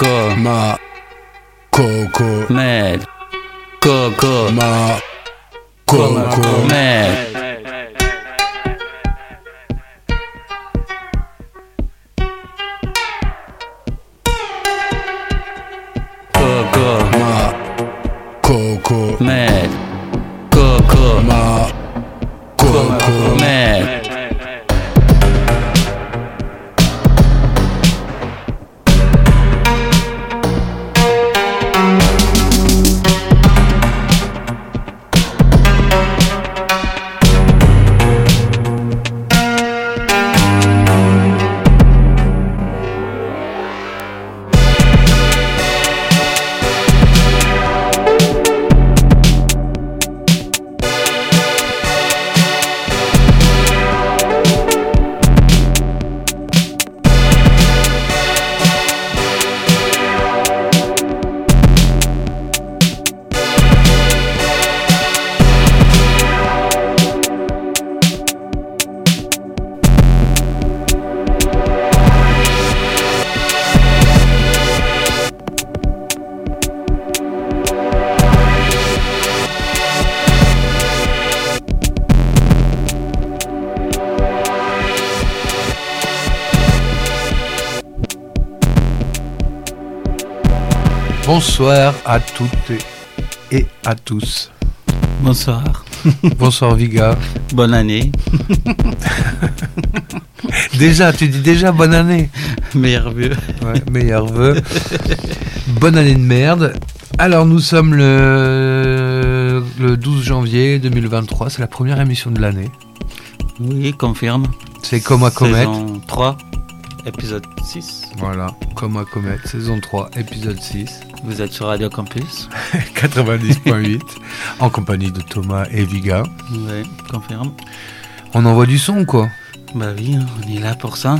Coco. Ma. Coco. Mad. Coco. Ma. Coco. Mad. À tous. Bonsoir. Bonsoir Viga. Bonne année. Déjà, tu dis déjà bonne année. Meilleur vœu. Ouais, meilleur vœu. bonne année de merde. Alors nous sommes le, le 12 janvier 2023, c'est la première émission de l'année. Oui, confirme. C'est comme à Comet. Saison 3, épisode 6. Voilà, comme à Comet, saison 3, épisode 6, Vous êtes sur Radio Campus. 90.8, en compagnie de Thomas et Viga. Oui, confirme. On envoie du son quoi? Bah oui, on est là pour ça.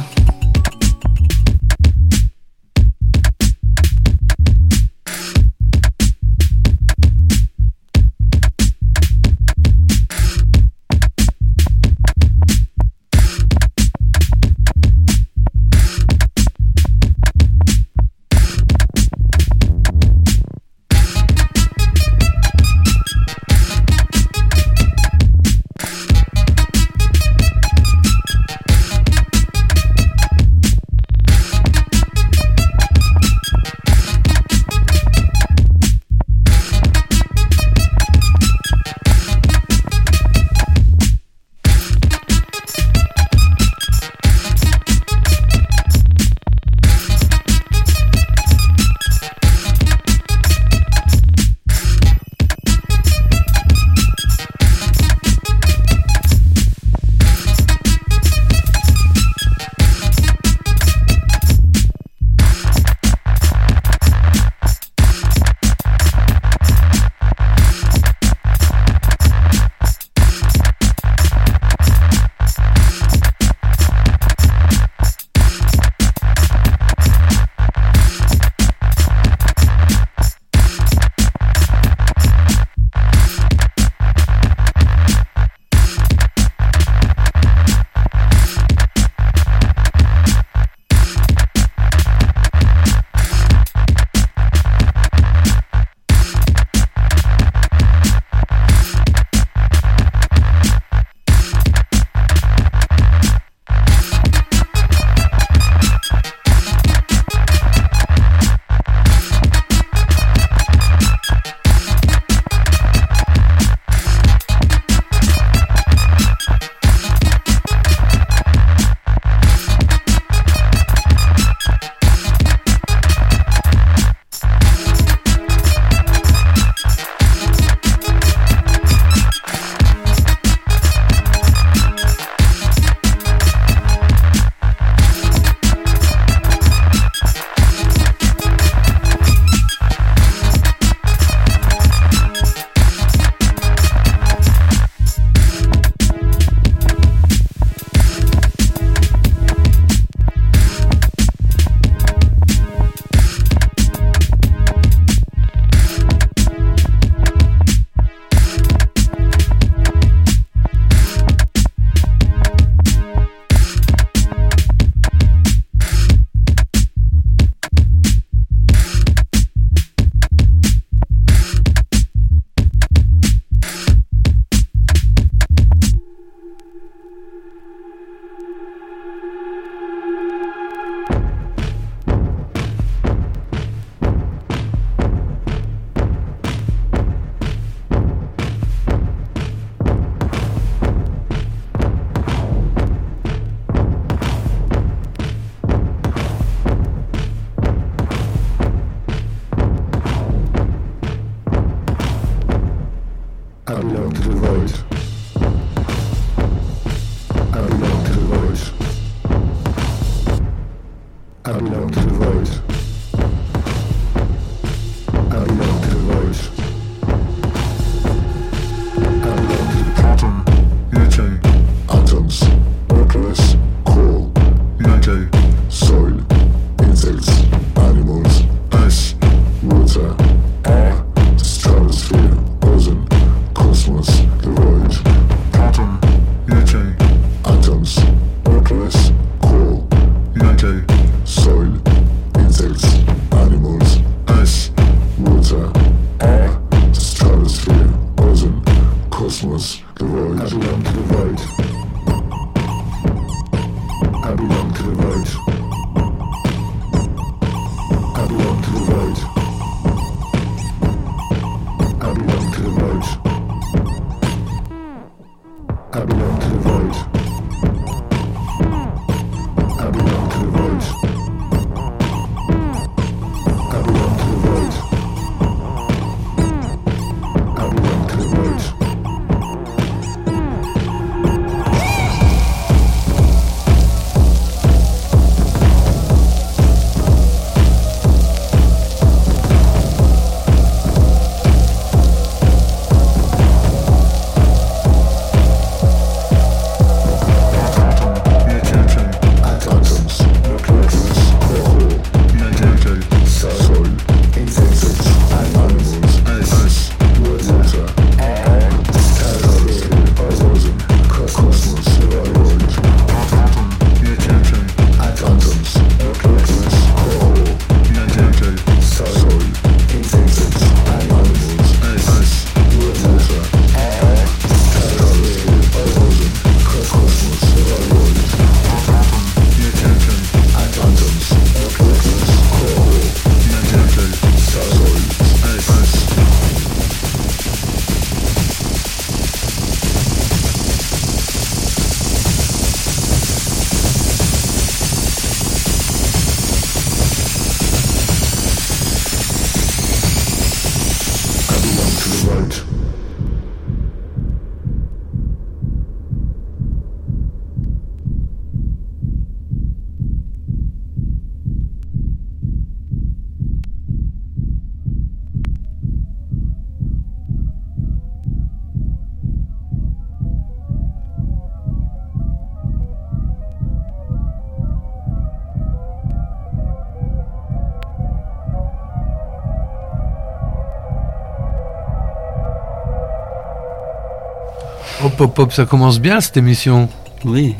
Pop-Pop, ça commence bien cette émission. Oui.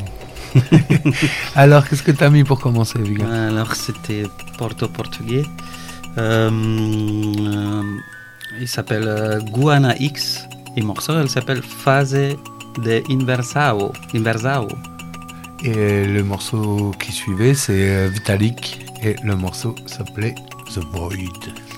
Alors, qu'est-ce que tu as mis pour commencer, Alors, c'était porto-portugais. Euh, euh, il s'appelle euh, Guana X. Et le morceau, elle s'appelle Phase de Inversao. Inversao. Et le morceau qui suivait, c'est Vitalik. Et le morceau s'appelait The Void.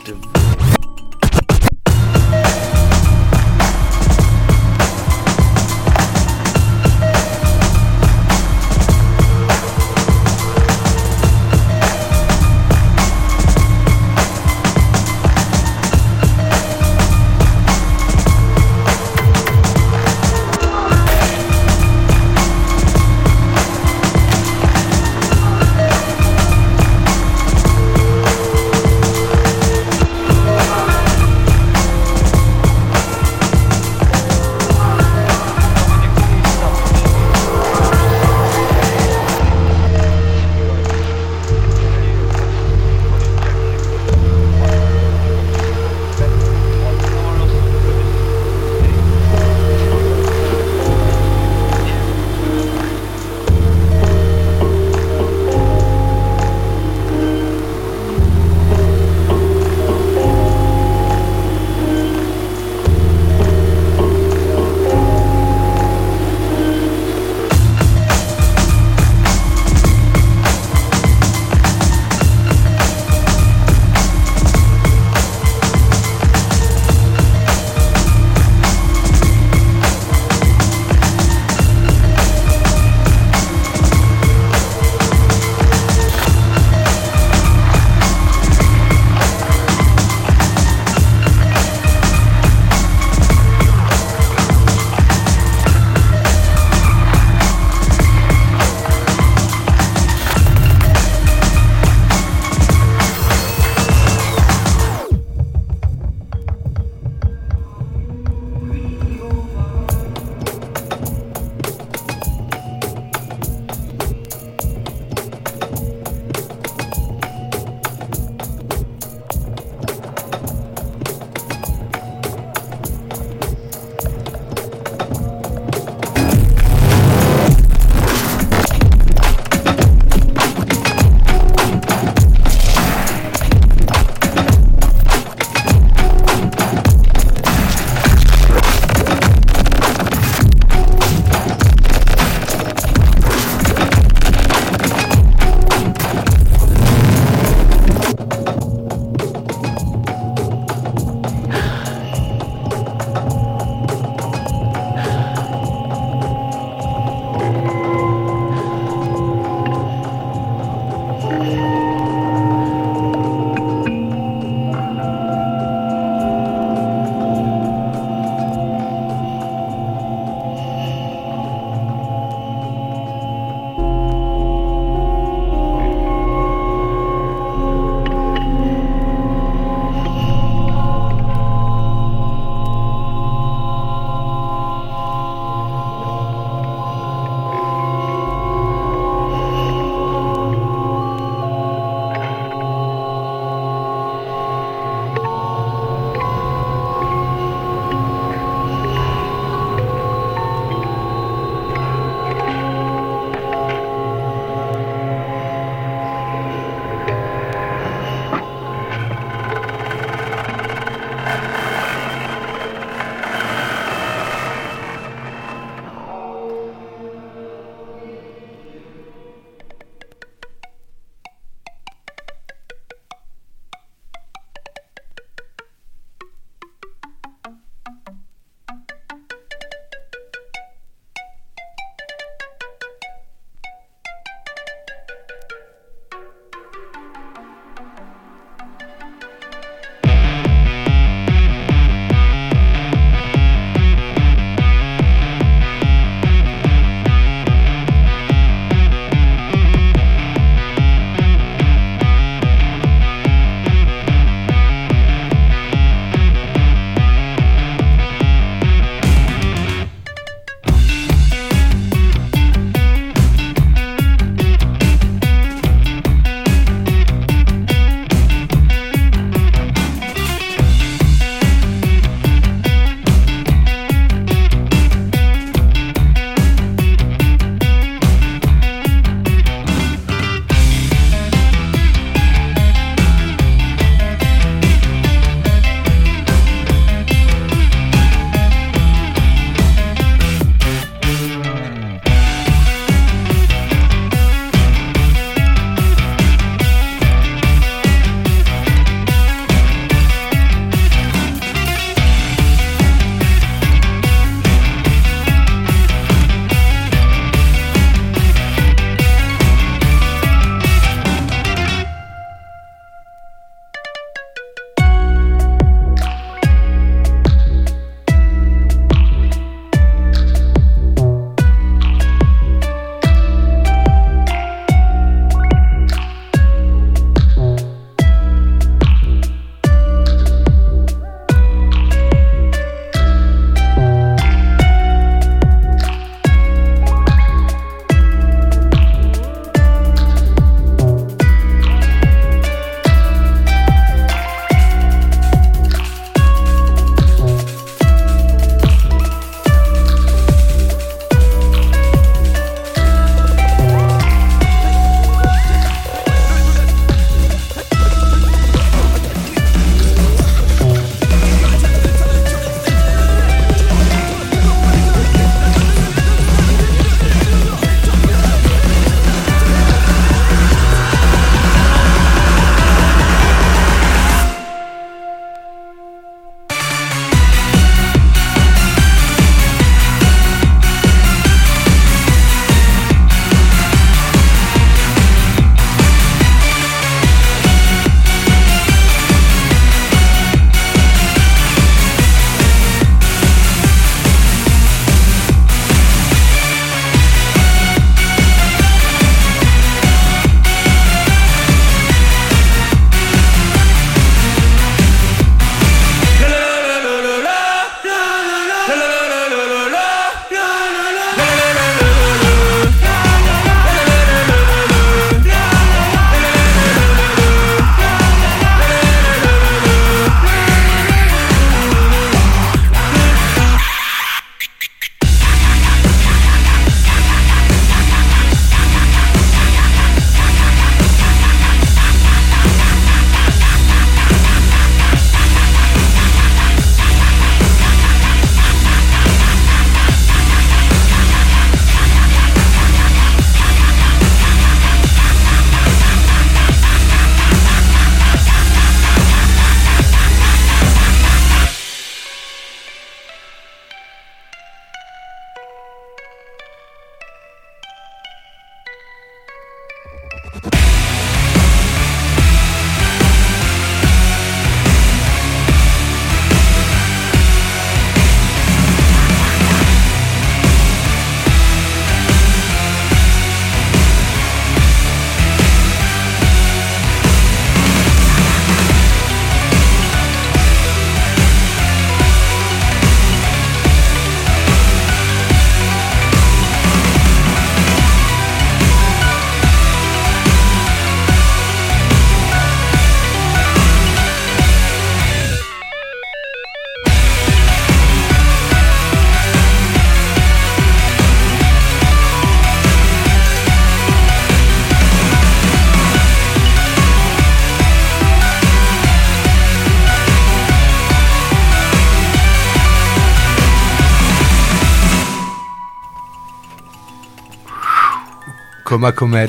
Coma Comet.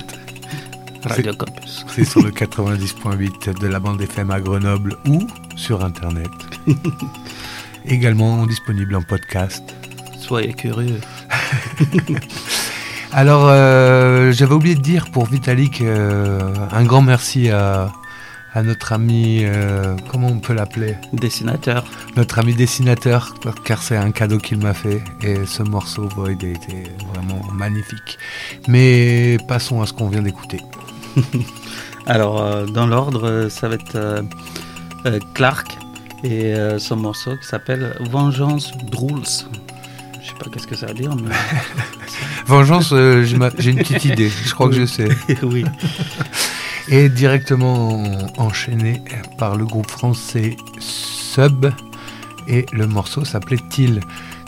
Radio Campus. C'est sur le 90.8 de la bande FM à Grenoble ou sur Internet. Également disponible en podcast. Soyez curieux. Alors, euh, j'avais oublié de dire pour Vitalik euh, un grand merci à, à notre ami, euh, comment on peut l'appeler? Dessinateur. Notre ami dessinateur, car c'est un cadeau qu'il m'a fait. Et ce morceau, Void, était vraiment magnifique. Mais passons à ce qu'on vient d'écouter. Alors, euh, dans l'ordre, ça va être euh, Clark et son morceau qui s'appelle Vengeance Drools. Je sais pas qu'est-ce que ça veut dire, mais Vengeance, j'ai une petite idée, je crois que je sais. oui. Et directement enchaîné par le groupe français Sub. Et le morceau s'appelait Till,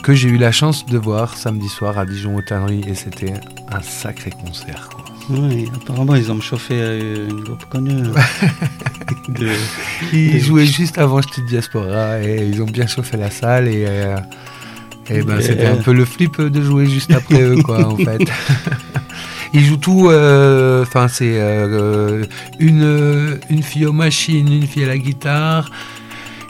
que j'ai eu la chance de voir samedi soir à Dijon aux Tanneries. Et c'était un sacré concert. quoi. Oui, apparemment, ils ont chauffé euh, une groupe connue. de... Ils jouaient juste avant Style Diaspora et ils ont bien chauffé la salle. Et, euh, et ben, c'était un peu le flip de jouer juste après eux, quoi, en fait. Ils jouent tout, euh, enfin c'est euh, une, une fille aux machines, une fille à la guitare,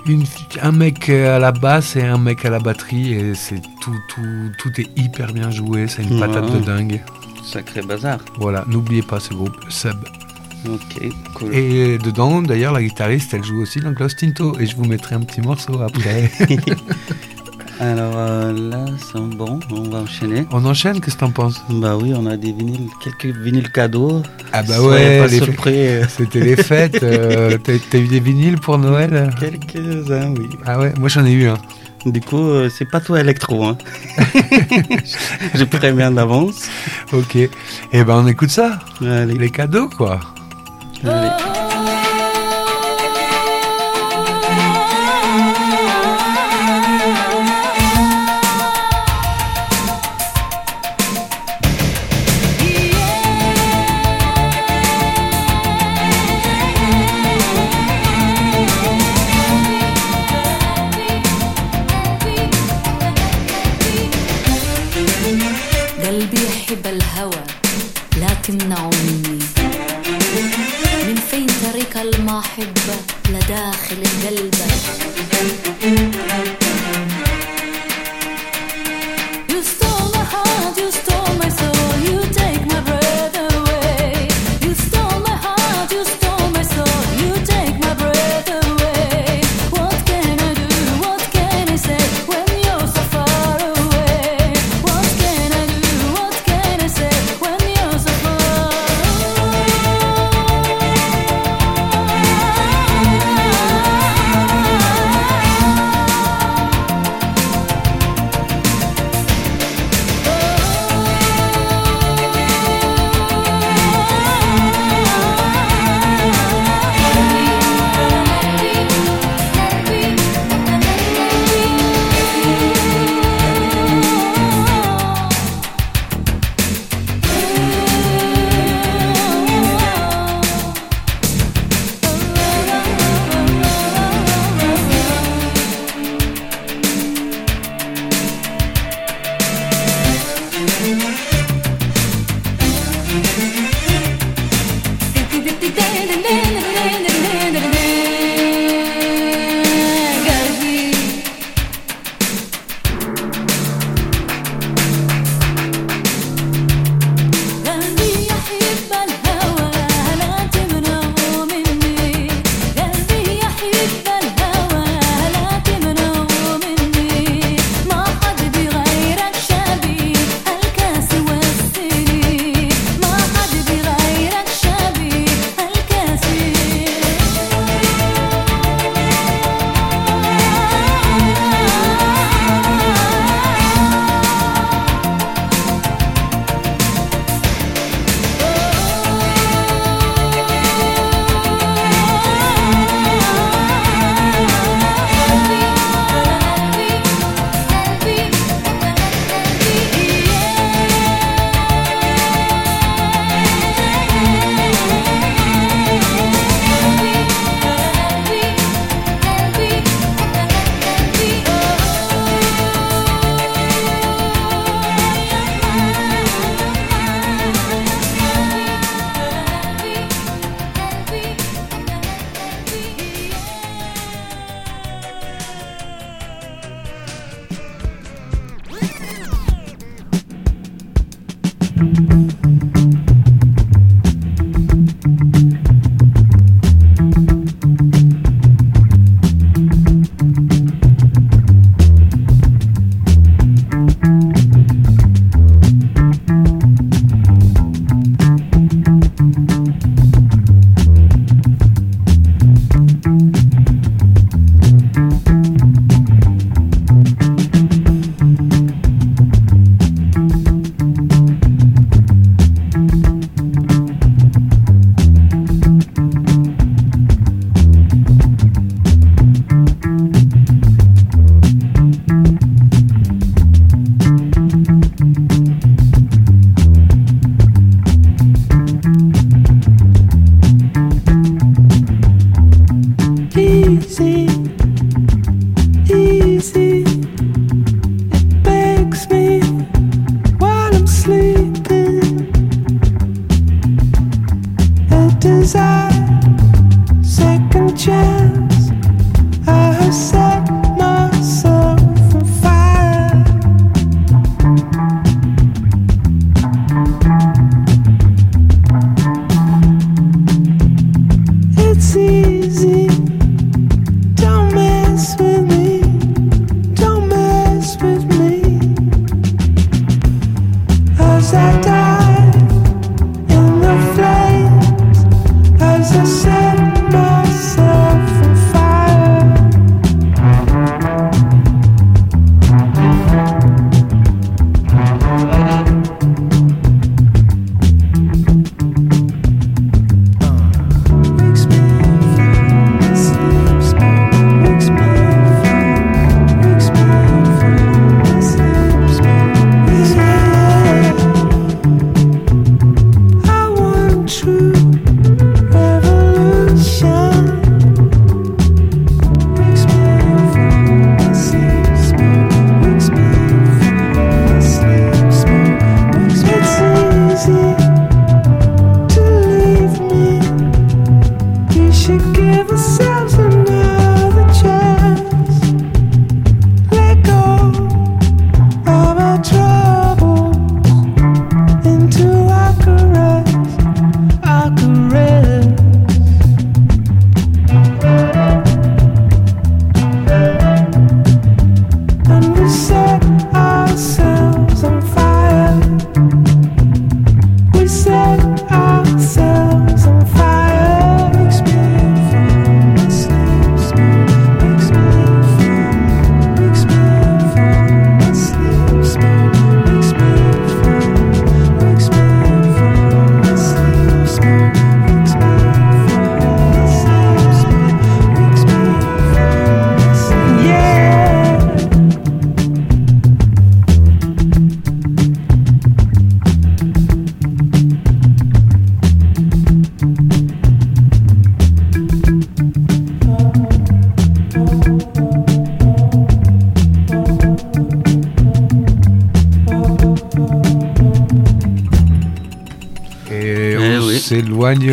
une, un mec à la basse et un mec à la batterie et c'est tout, tout, tout est hyper bien joué, c'est une patate de dingue. Sacré bazar. Voilà, n'oubliez pas ce groupe, Sub. Ok, cool. Et dedans, d'ailleurs, la guitariste, elle joue aussi dans Gloss Tinto et je vous mettrai un petit morceau après. Alors euh, là, c'est bon, on va enchaîner. On enchaîne, qu'est-ce que t'en penses? Bah oui, on a des vinyles, quelques vinyles cadeaux. Ah bah Soyez ouais, pas les- surpris. c'était les fêtes. euh, T'as eu des vinyles pour Noël? Quelques-uns, oui. Ah ouais, moi j'en ai eu un. Du coup, euh, c'est pas toi électro, hein. Je préviens d'avance. Ok. Et ben on écoute ça. Allez, Les cadeaux quoi. allez.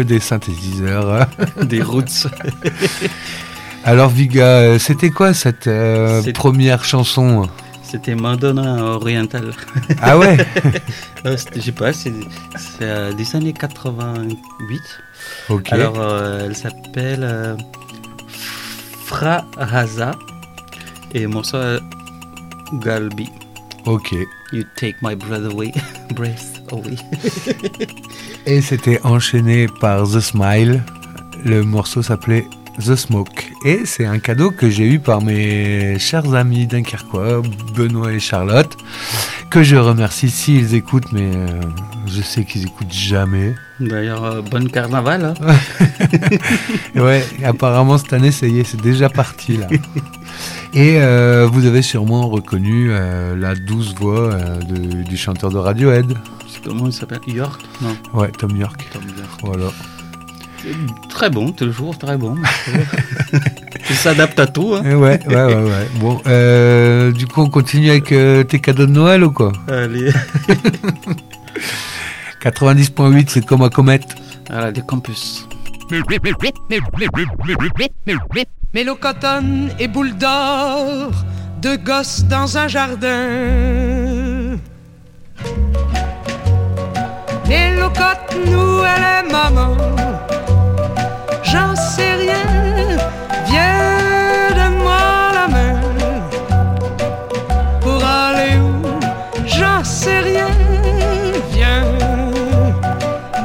Des synthétiseurs. Des roots. Alors Viga, euh, c'était quoi cette euh, première chanson? C'était Madonna orientale. Ah ouais? Euh, Je sais pas, c'est euh, des années 88. Ok. Alors, elle s'appelle Fra Raza et euh, Galbi. Ok. You take my breath away. breath away. Et c'était enchaîné par The Smile. Le morceau s'appelait The Smoke. Et c'est un cadeau que j'ai eu par mes chers amis dunkerquois, Benoît et Charlotte, que je remercie s'ils écoutent, mais euh, je sais qu'ils écoutent jamais. D'ailleurs, euh, bon carnaval. hein. Ouais, apparemment cette année, ça y est, c'est déjà parti là. Et euh, vous avez sûrement reconnu la douce voix de- du chanteur de Radiohead. Comment il s'appelle York Non, Ouais, Tom York. Tom York. Voilà. Très bon, toujours très bon. Il s'adapte à tout. Hein. Et ouais, ouais, ouais, ouais. Bon, euh, du coup, on continue avec euh, tes cadeaux de Noël ou quoi Allez, 90.8, c'est comme un comète. à la décampus. Mélocotone et boule d'or, deux gosses dans un jardin. Mélocote, nous, elle est maman. J'en sais rien, viens, donne-moi la main. Pour aller où J'en sais rien, viens.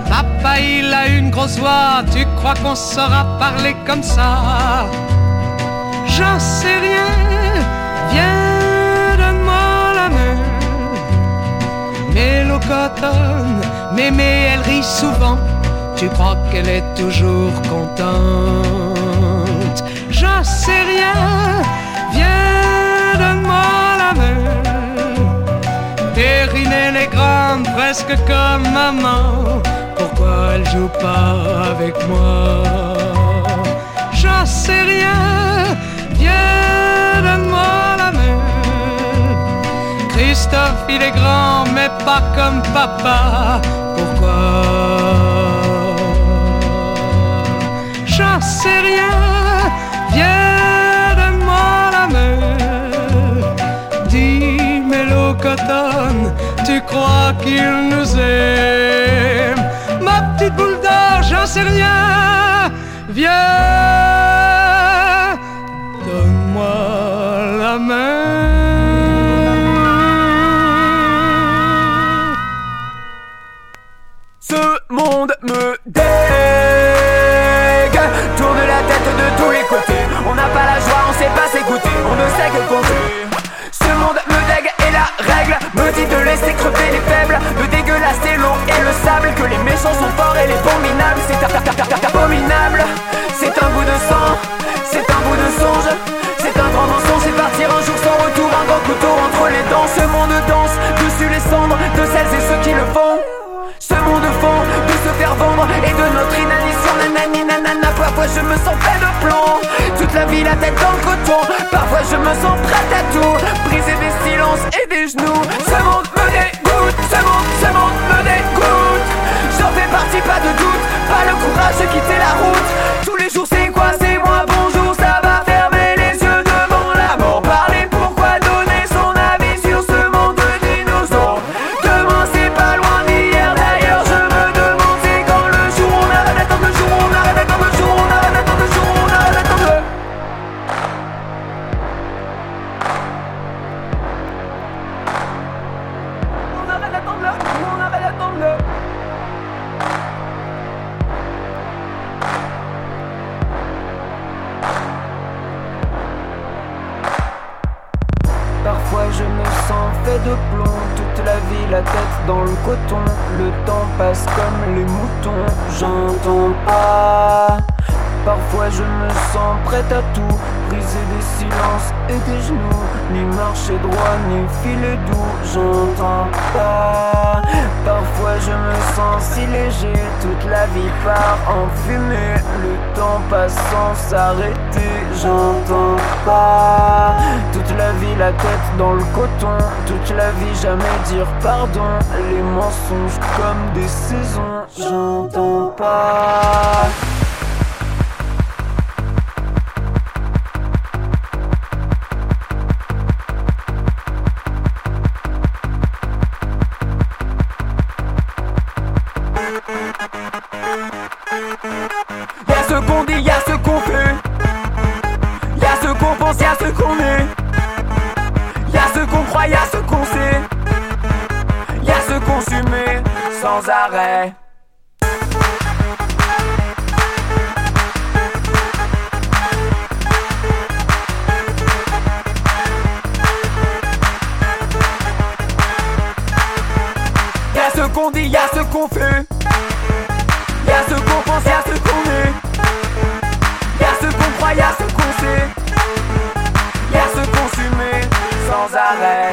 Papa, il a une grosse voix, tu crois qu'on saura parler comme ça? J'en sais rien, viens, donne-moi la main. Mélocotonne, mémé, elle rit souvent, tu crois qu'elle est toujours contente J'en sais rien, viens, donne-moi la main. Périne, elle est grande, presque comme maman. Pourquoi elle joue pas avec moi? J'en sais rien, viens, donne-moi la main. Christophe, il est grand, mais pas comme papa. j'en sais rien. Viens de moi la mer. Dis, mélocotone, tu crois qu'il nous aime? Ma petite boule d'or, j'en sais rien. Viens. méchants sont forts et les minables C'est abominable. C'est un bout de sang C'est un bout de songe. C'est un grand mensonge C'est partir un jour sans retour. Un grand couteau entre les dents. Ce monde danse dessus les cendres De celles et ceux qui le font. Ce monde fond de se faire vendre et de notre inanition. Nanani nanana Parfois je me sens fait de plomb. Toute la vie la tête dans le coton. Parfois je me sens prête à tout. Briser mes silences et toute la vie, jamais dire pardon. Les mensonges comme des saisons, j'entends pas. I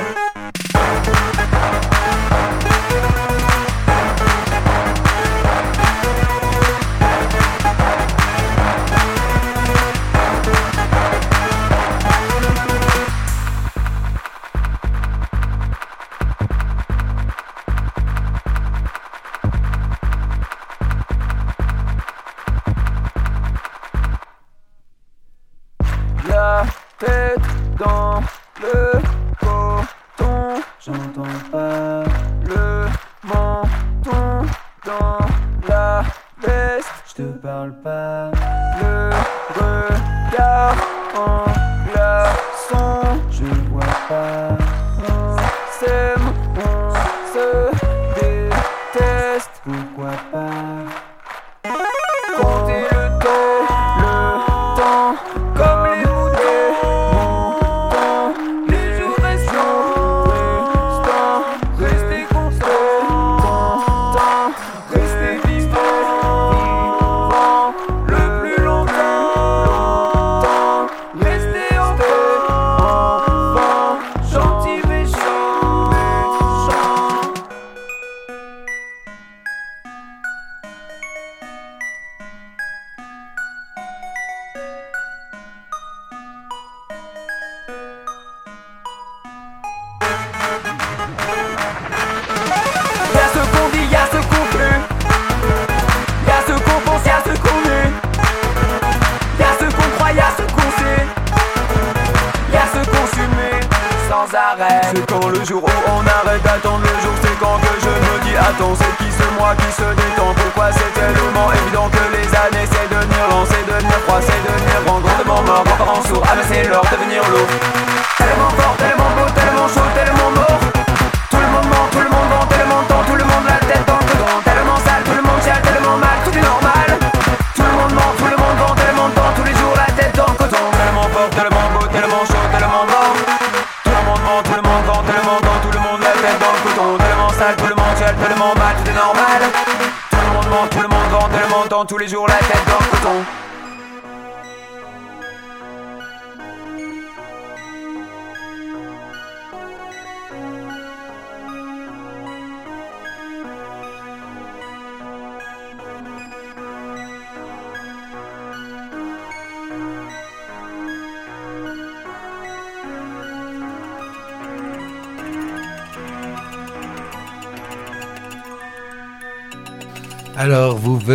devenir froid, c'est devenir grand, grandement grand parent sourd, ah l'heure de devenir lourd.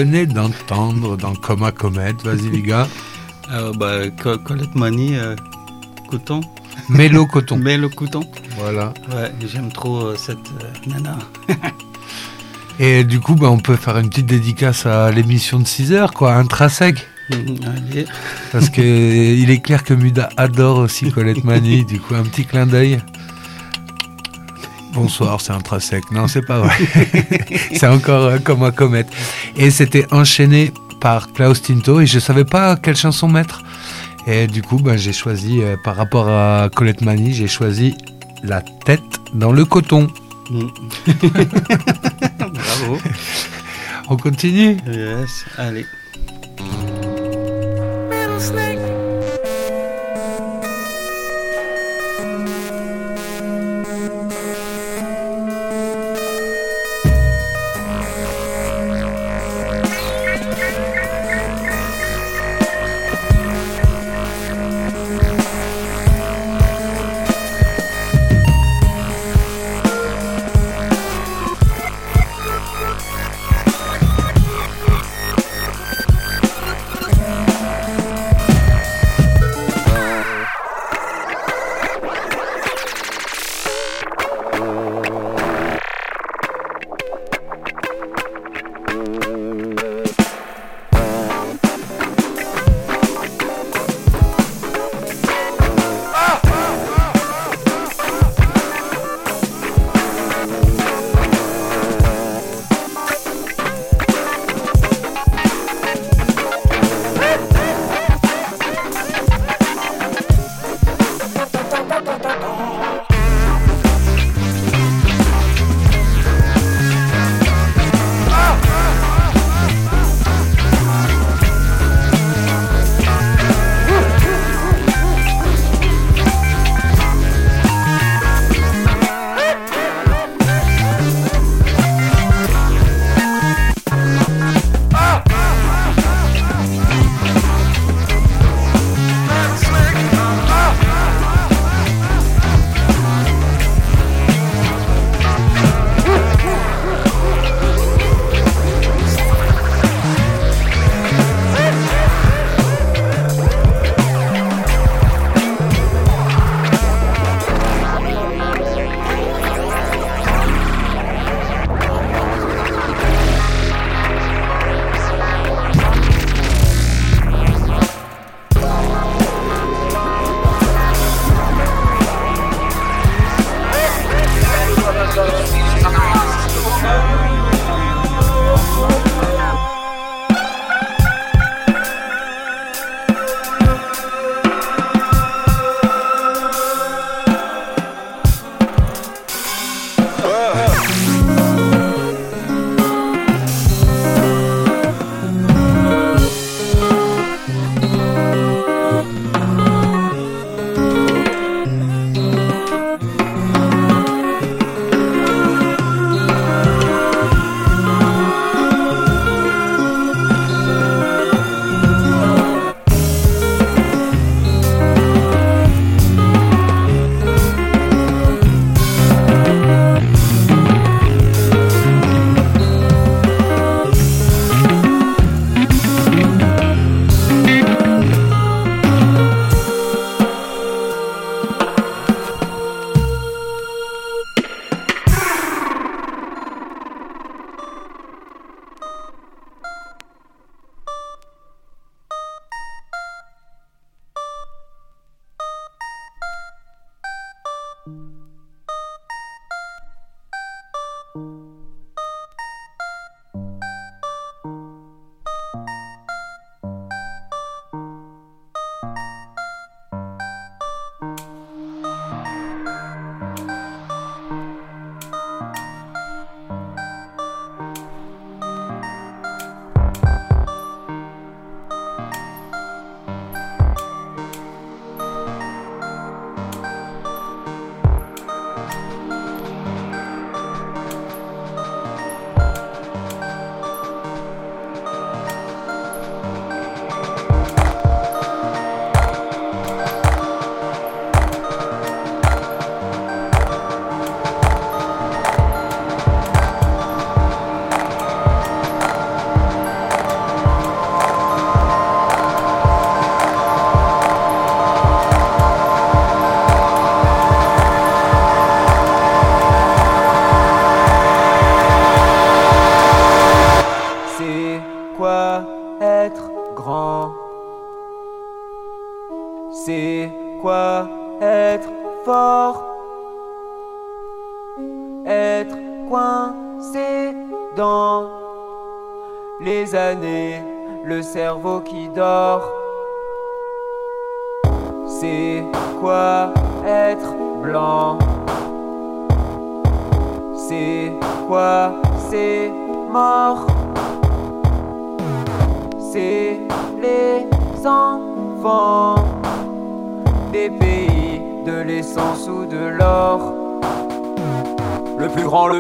Venez d'entendre dans Coma Comet, vas-y les gars, Euh, bah, Co- Colette Mani, euh, coton. Mélo Coton. Le coton. Voilà. Ouais, j'aime trop euh, cette nana. Et du coup, bah, on peut faire une petite dédicace à l'émission de 6 heures, quoi, intrinsèque. Mhm, Allez. Parce que il est clair que Muda adore aussi Colette Mani, du coup, un petit clin d'œil. Bonsoir, c'est intrinsèque. Non, c'est pas vrai. c'est encore euh, comme un comète. Et c'était enchaîné par Klaus Tinto et je savais pas quelle chanson mettre. Et du coup, bah, j'ai choisi, euh, par rapport à Colette Mani, j'ai choisi La tête dans le coton. Mhm. Bravo. On continue? Yes, allez.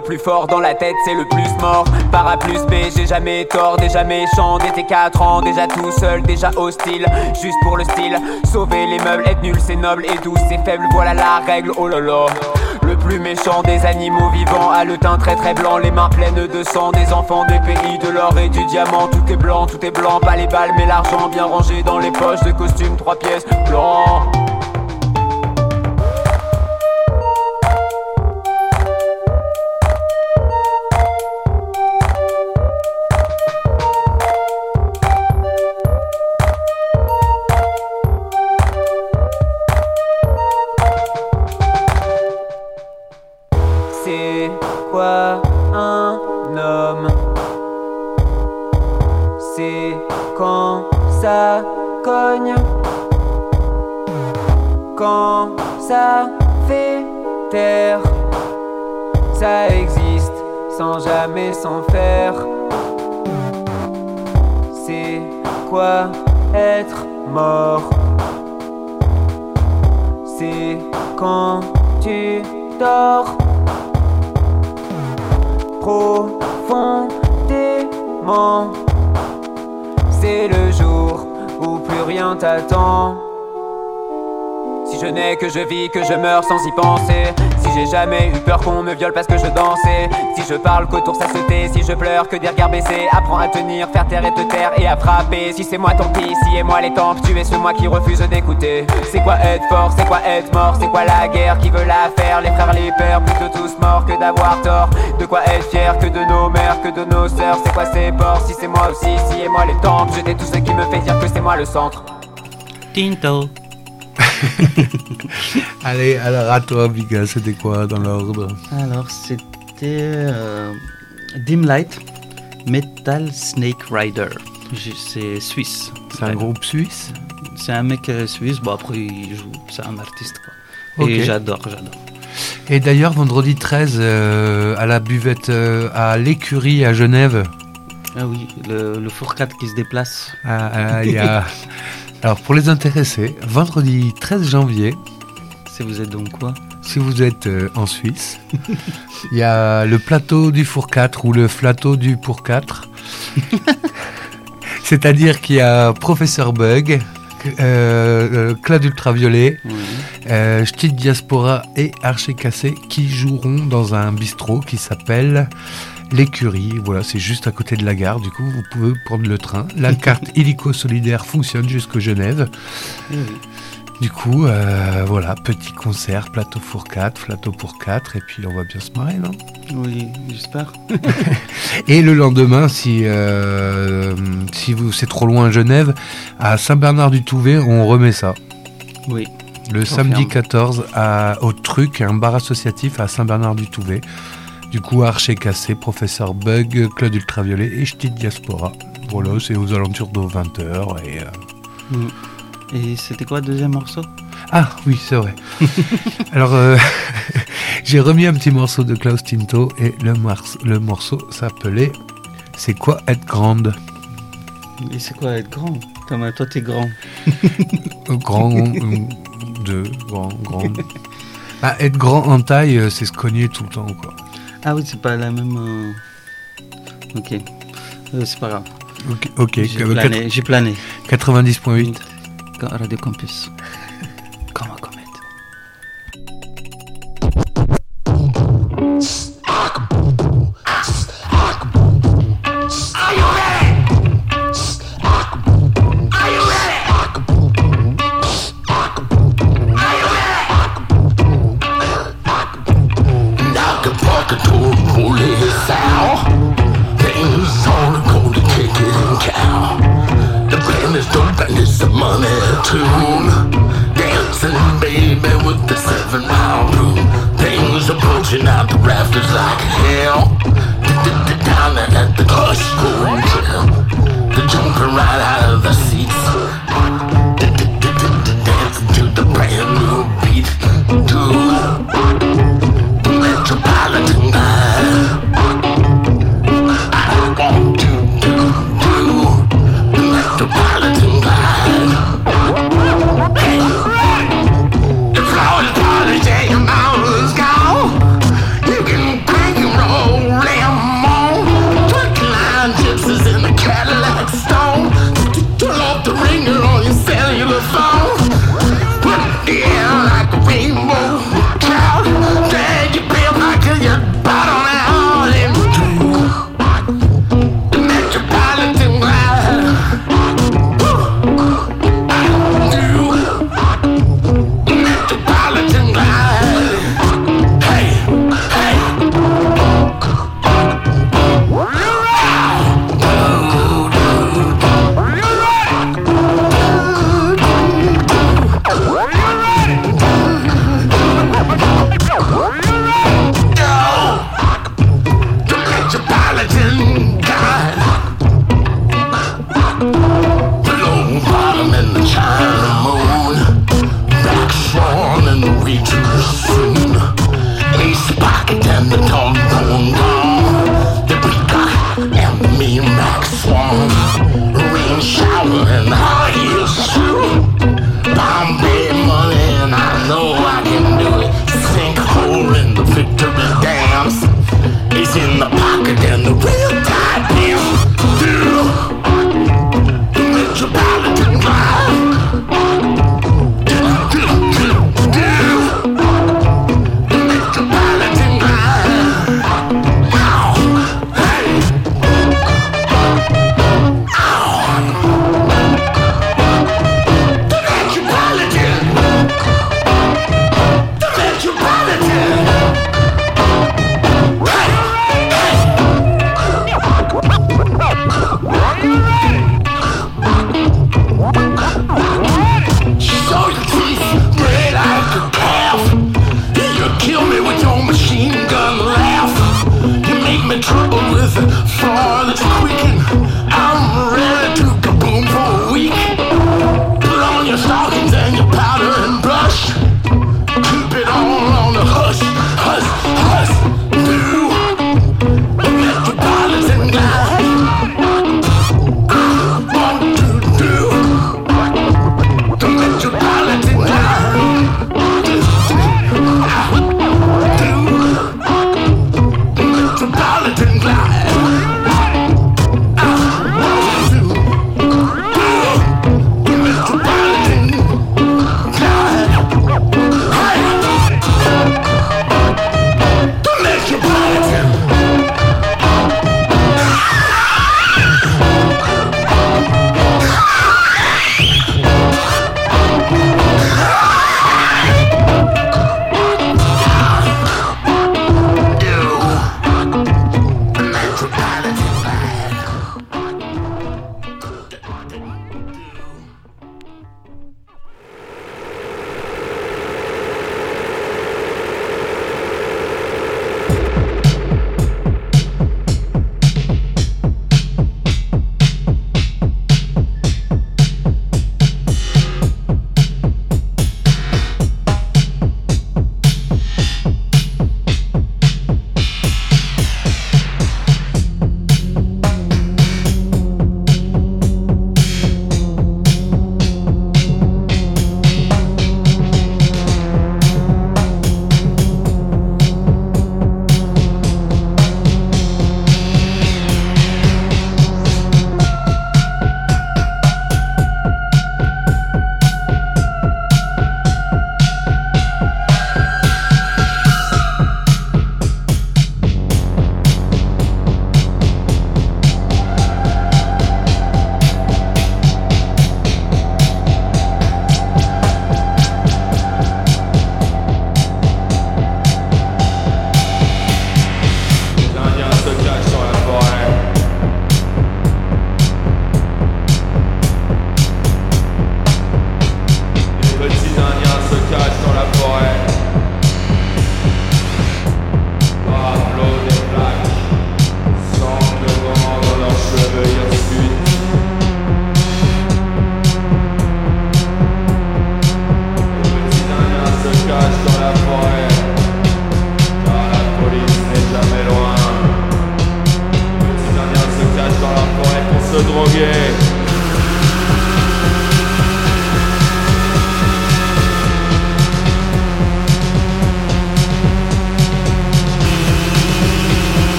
Le plus fort dans la tête, c'est le plus mort. Par A plus B, j'ai jamais tort, déjà méchant, dès tes 4 ans, déjà tout seul, déjà hostile, juste pour le style. Sauver les meubles, être nul, c'est noble et doux, c'est faible, voilà la règle, oh là. Le plus méchant des animaux vivants a le teint très très blanc, les mains pleines de sang, des enfants des pays de l'or et du diamant. Tout est blanc, tout est blanc, pas les balles mais l'argent bien rangé dans les poches de costumes, trois pièces, blanc. C'est quoi un homme? C'est quand ça cogne? Quand ça fait taire? Ça existe sans jamais s'en faire. C'est quoi être mort? C'est quand tu dors profondément. C'est le jour où plus rien t'attend. Si je n'ai que je vis, que je meurs sans y penser. Si j'ai jamais eu peur qu'on me viole parce que je dansais. Si je parle qu'autour ça se tait. Si je pleure que des regards baissés. Apprends à tenir, faire taire et te taire et à frapper. Si c'est moi tant pis, si et moi les tempes. Tu es ce moi qui refuse d'écouter. C'est quoi être fort, c'est quoi être mort, c'est quoi la guerre, qui veut la faire? Les frères, les pères, plutôt tous morts que d'avoir tort. De quoi être fier que de nos mères, que de nos sœurs. C'est quoi ces porcs, si c'est moi aussi, si et moi les tempes. Jeter tout ce qui me fait dire que c'est moi le centre. Tinto. Allez, alors à toi, Biga, c'était quoi dans l'ordre? Alors, c'était euh, Dim Light Metal Snake Rider. C'est suisse. C'est un groupe suisse? C'est un mec euh, suisse. Bon, après, il joue. C'est un artiste, quoi. Et j'adore, j'adore. Et d'ailleurs, vendredi 13, euh, à la buvette euh, à l'écurie à Genève, Ah oui, le, le fourcade qui se déplace. ah, ah, il y a... Alors, pour les intéressés, vendredi 13 janvier, Si vous êtes donc quoi si vous êtes euh, en Suisse, il y a le plateau du Four 4 ou le plateau du Pour 4. C'est-à-dire qu'il y a Professeur Bug, euh, euh, Claude Ultraviolet, Oui. euh, Diaspora et Archer Cassé qui joueront dans un bistrot qui s'appelle l'écurie. Voilà, c'est juste à côté de la gare. Du coup, vous pouvez prendre le train. La carte illico solidaire fonctionne jusqu'à Genève. Du coup, euh, voilà, petit concert, plateau pour 4, plateau pour 4, et puis on va bien se marrer, non? Oui, j'espère. Et le lendemain, si, euh, si vous c'est trop loin à Genève, à Saint-Bernard-du-Touvet, on remet ça. Oui. Le samedi 14 à, au Truc, un bar associatif à Saint-Bernard-du-Touvet. Du coup, Archer Cassé, Professeur Bug, Claude Ultraviolet et Ch'ti Diaspora. Voilà, c'est aux alentours de 20h. Et, euh, mm. et c'était quoi le deuxième morceau? Ah oui, c'est vrai. Alors, euh, j'ai remis un petit morceau de Klaus Tinto et le, morceau s'appelait C'est quoi être grande? Et c'est quoi être grand? Thomas, toi t'es grand. Euh, grand, deux, grand, grand. Ah, être grand en taille, c'est se cogner tout le temps, quoi. Ah oui, c'est pas la même. Euh, ok. Euh, c'est pas grave. Ok, okay. j'ai plané. 90.8. Radio Campus.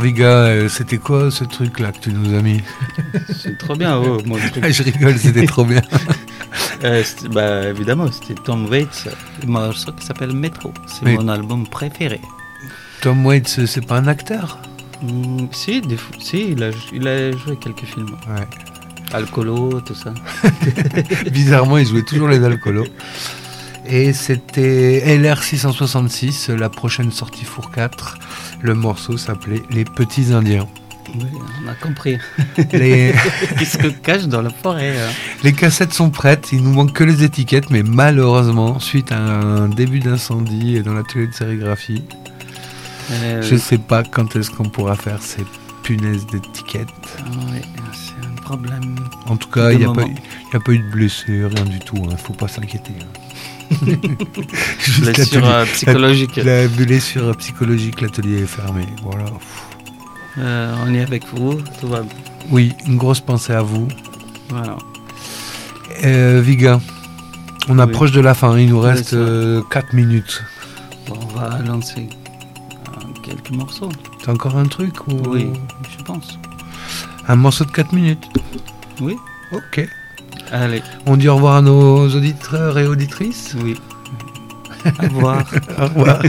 Viga, euh, c'était quoi ce truc là que tu nous as mis C'est trop bien, oh, mon truc. Je rigole, c'était trop bien. Euh, bah, évidemment, c'était Tom Waits, un morceau qui s'appelle Metro. C'est mon album préféré. Tom Waits, c'est pas un acteur Hmm, si, des si il, a, il a joué quelques films. Ouais. Alcoolo, tout ça. Bizarrement, il jouait toujours les alcoolos. Et c'était LR666, la prochaine sortie Four 4. Le morceau s'appelait Les Petits Indiens. Oui, on a compris. Les, Qui se cache dans la forêt. hein. les cassettes sont prêtes, il nous manque que les étiquettes, mais malheureusement, suite à un début d'incendie dans l'atelier de sérigraphie, Euh, je sais pas quand est-ce qu'on pourra faire ces punaises d'étiquettes. oui, c'est un problème. En tout cas, il n'y a, pas- a eu de blessure, rien du tout, il ne faut pas s'inquiéter. hein. Juste Blessure l'atelier- euh, psychologique. La blessure psychologique, l'atelier est fermé. Voilà. Euh, on est avec vous, tout va bien. Oui, une grosse pensée à vous. Voilà. Euh, Viga, On Oui. approche de la fin, il nous reste vrai. 4 minutes. Bon, on va lancer euh, quelques morceaux. C'est encore un truc ou... Oui, je pense. Un morceau de 4 minutes Oui. Ok. Allez, On dit au revoir à nos auditeurs et auditrices. oui. Au revoir. Au revoir.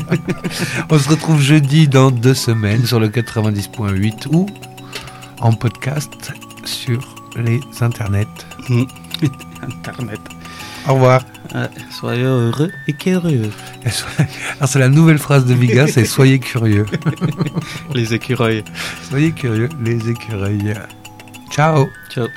On se retrouve jeudi dans deux semaines sur le 90.8 ou en podcast sur les internets. Internet. Au revoir. Euh, soyez heureux et curieux. C'est la nouvelle phrase de Viga, c'est soyez curieux. Les écureuils. Soyez curieux, les écureuils. Ciao Ciao.